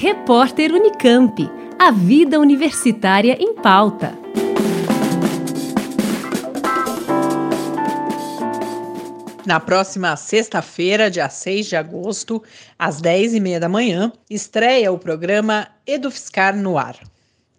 Repórter Unicamp. A vida universitária em pauta. Na próxima sexta-feira, dia 6 de agosto, às 10h30 da manhã, estreia o programa Edufiscar no Ar.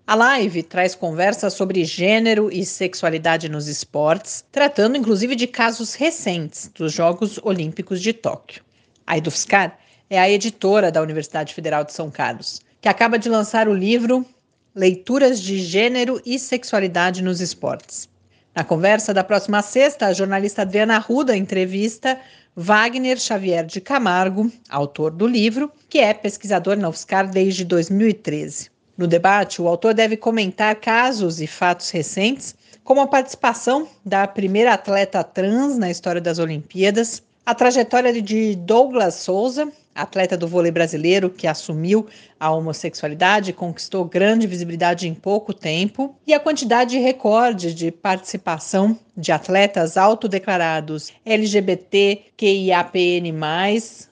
A live traz conversas sobre gênero e sexualidade nos esportes, tratando inclusive de casos recentes dos Jogos Olímpicos de Tóquio. A Edufiscar é a editora da Universidade Federal de São Carlos, que acaba de lançar o livro Leituras de Gênero e Sexualidade nos Esportes. Na conversa da próxima sexta, a jornalista Adriana Arruda entrevista Wagner Xavier de Camargo, autor do livro, que é pesquisador na UFSCar desde 2013. No debate, o autor deve comentar casos e fatos recentes, como a participação da primeira atleta trans na história das Olimpíadas, a trajetória de Douglas Souza, atleta do vôlei brasileiro que assumiu a homossexualidade conquistou grande visibilidade em pouco tempo, e a quantidade recorde de participação de atletas autodeclarados LGBTQIAPN+,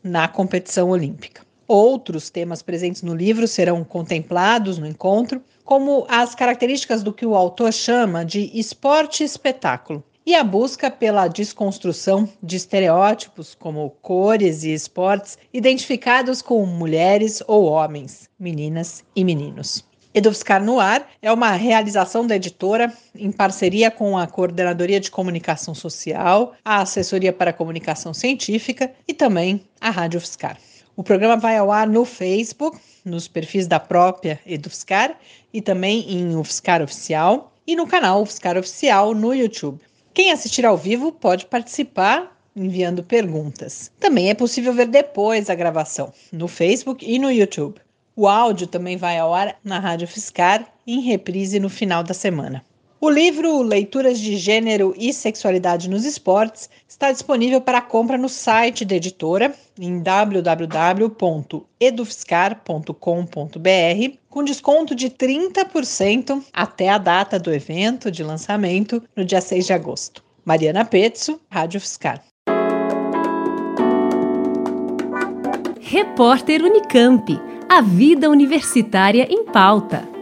na competição olímpica. Outros temas presentes no livro serão contemplados no encontro, como as características do que o autor chama de esporte espetáculo, e a busca pela desconstrução de estereótipos como cores e esportes identificados com mulheres ou homens, meninas e meninos. Edufscar no Ar é uma realização da editora em parceria com a Coordenadoria de Comunicação Social, a Assessoria para a Comunicação Científica e também a Rádio UFSCar. O programa vai ao ar no Facebook, nos perfis da própria Edufscar e também em UFSCar Oficial e no canal UFSCar Oficial no YouTube. Quem assistir ao vivo pode participar enviando perguntas. Também é possível ver depois a gravação no Facebook e no YouTube. O áudio também vai ao ar na Rádio Fiscar em reprise no final da semana. O livro Leituras de Gênero e Sexualidade nos Esportes está disponível para compra no site da editora em www.edufiscar.com.br com desconto de 30% até a data do evento de lançamento no dia 6 de agosto. Mariana Pezzo, Rádio Fiscar. Repórter Unicamp. A vida universitária em pauta.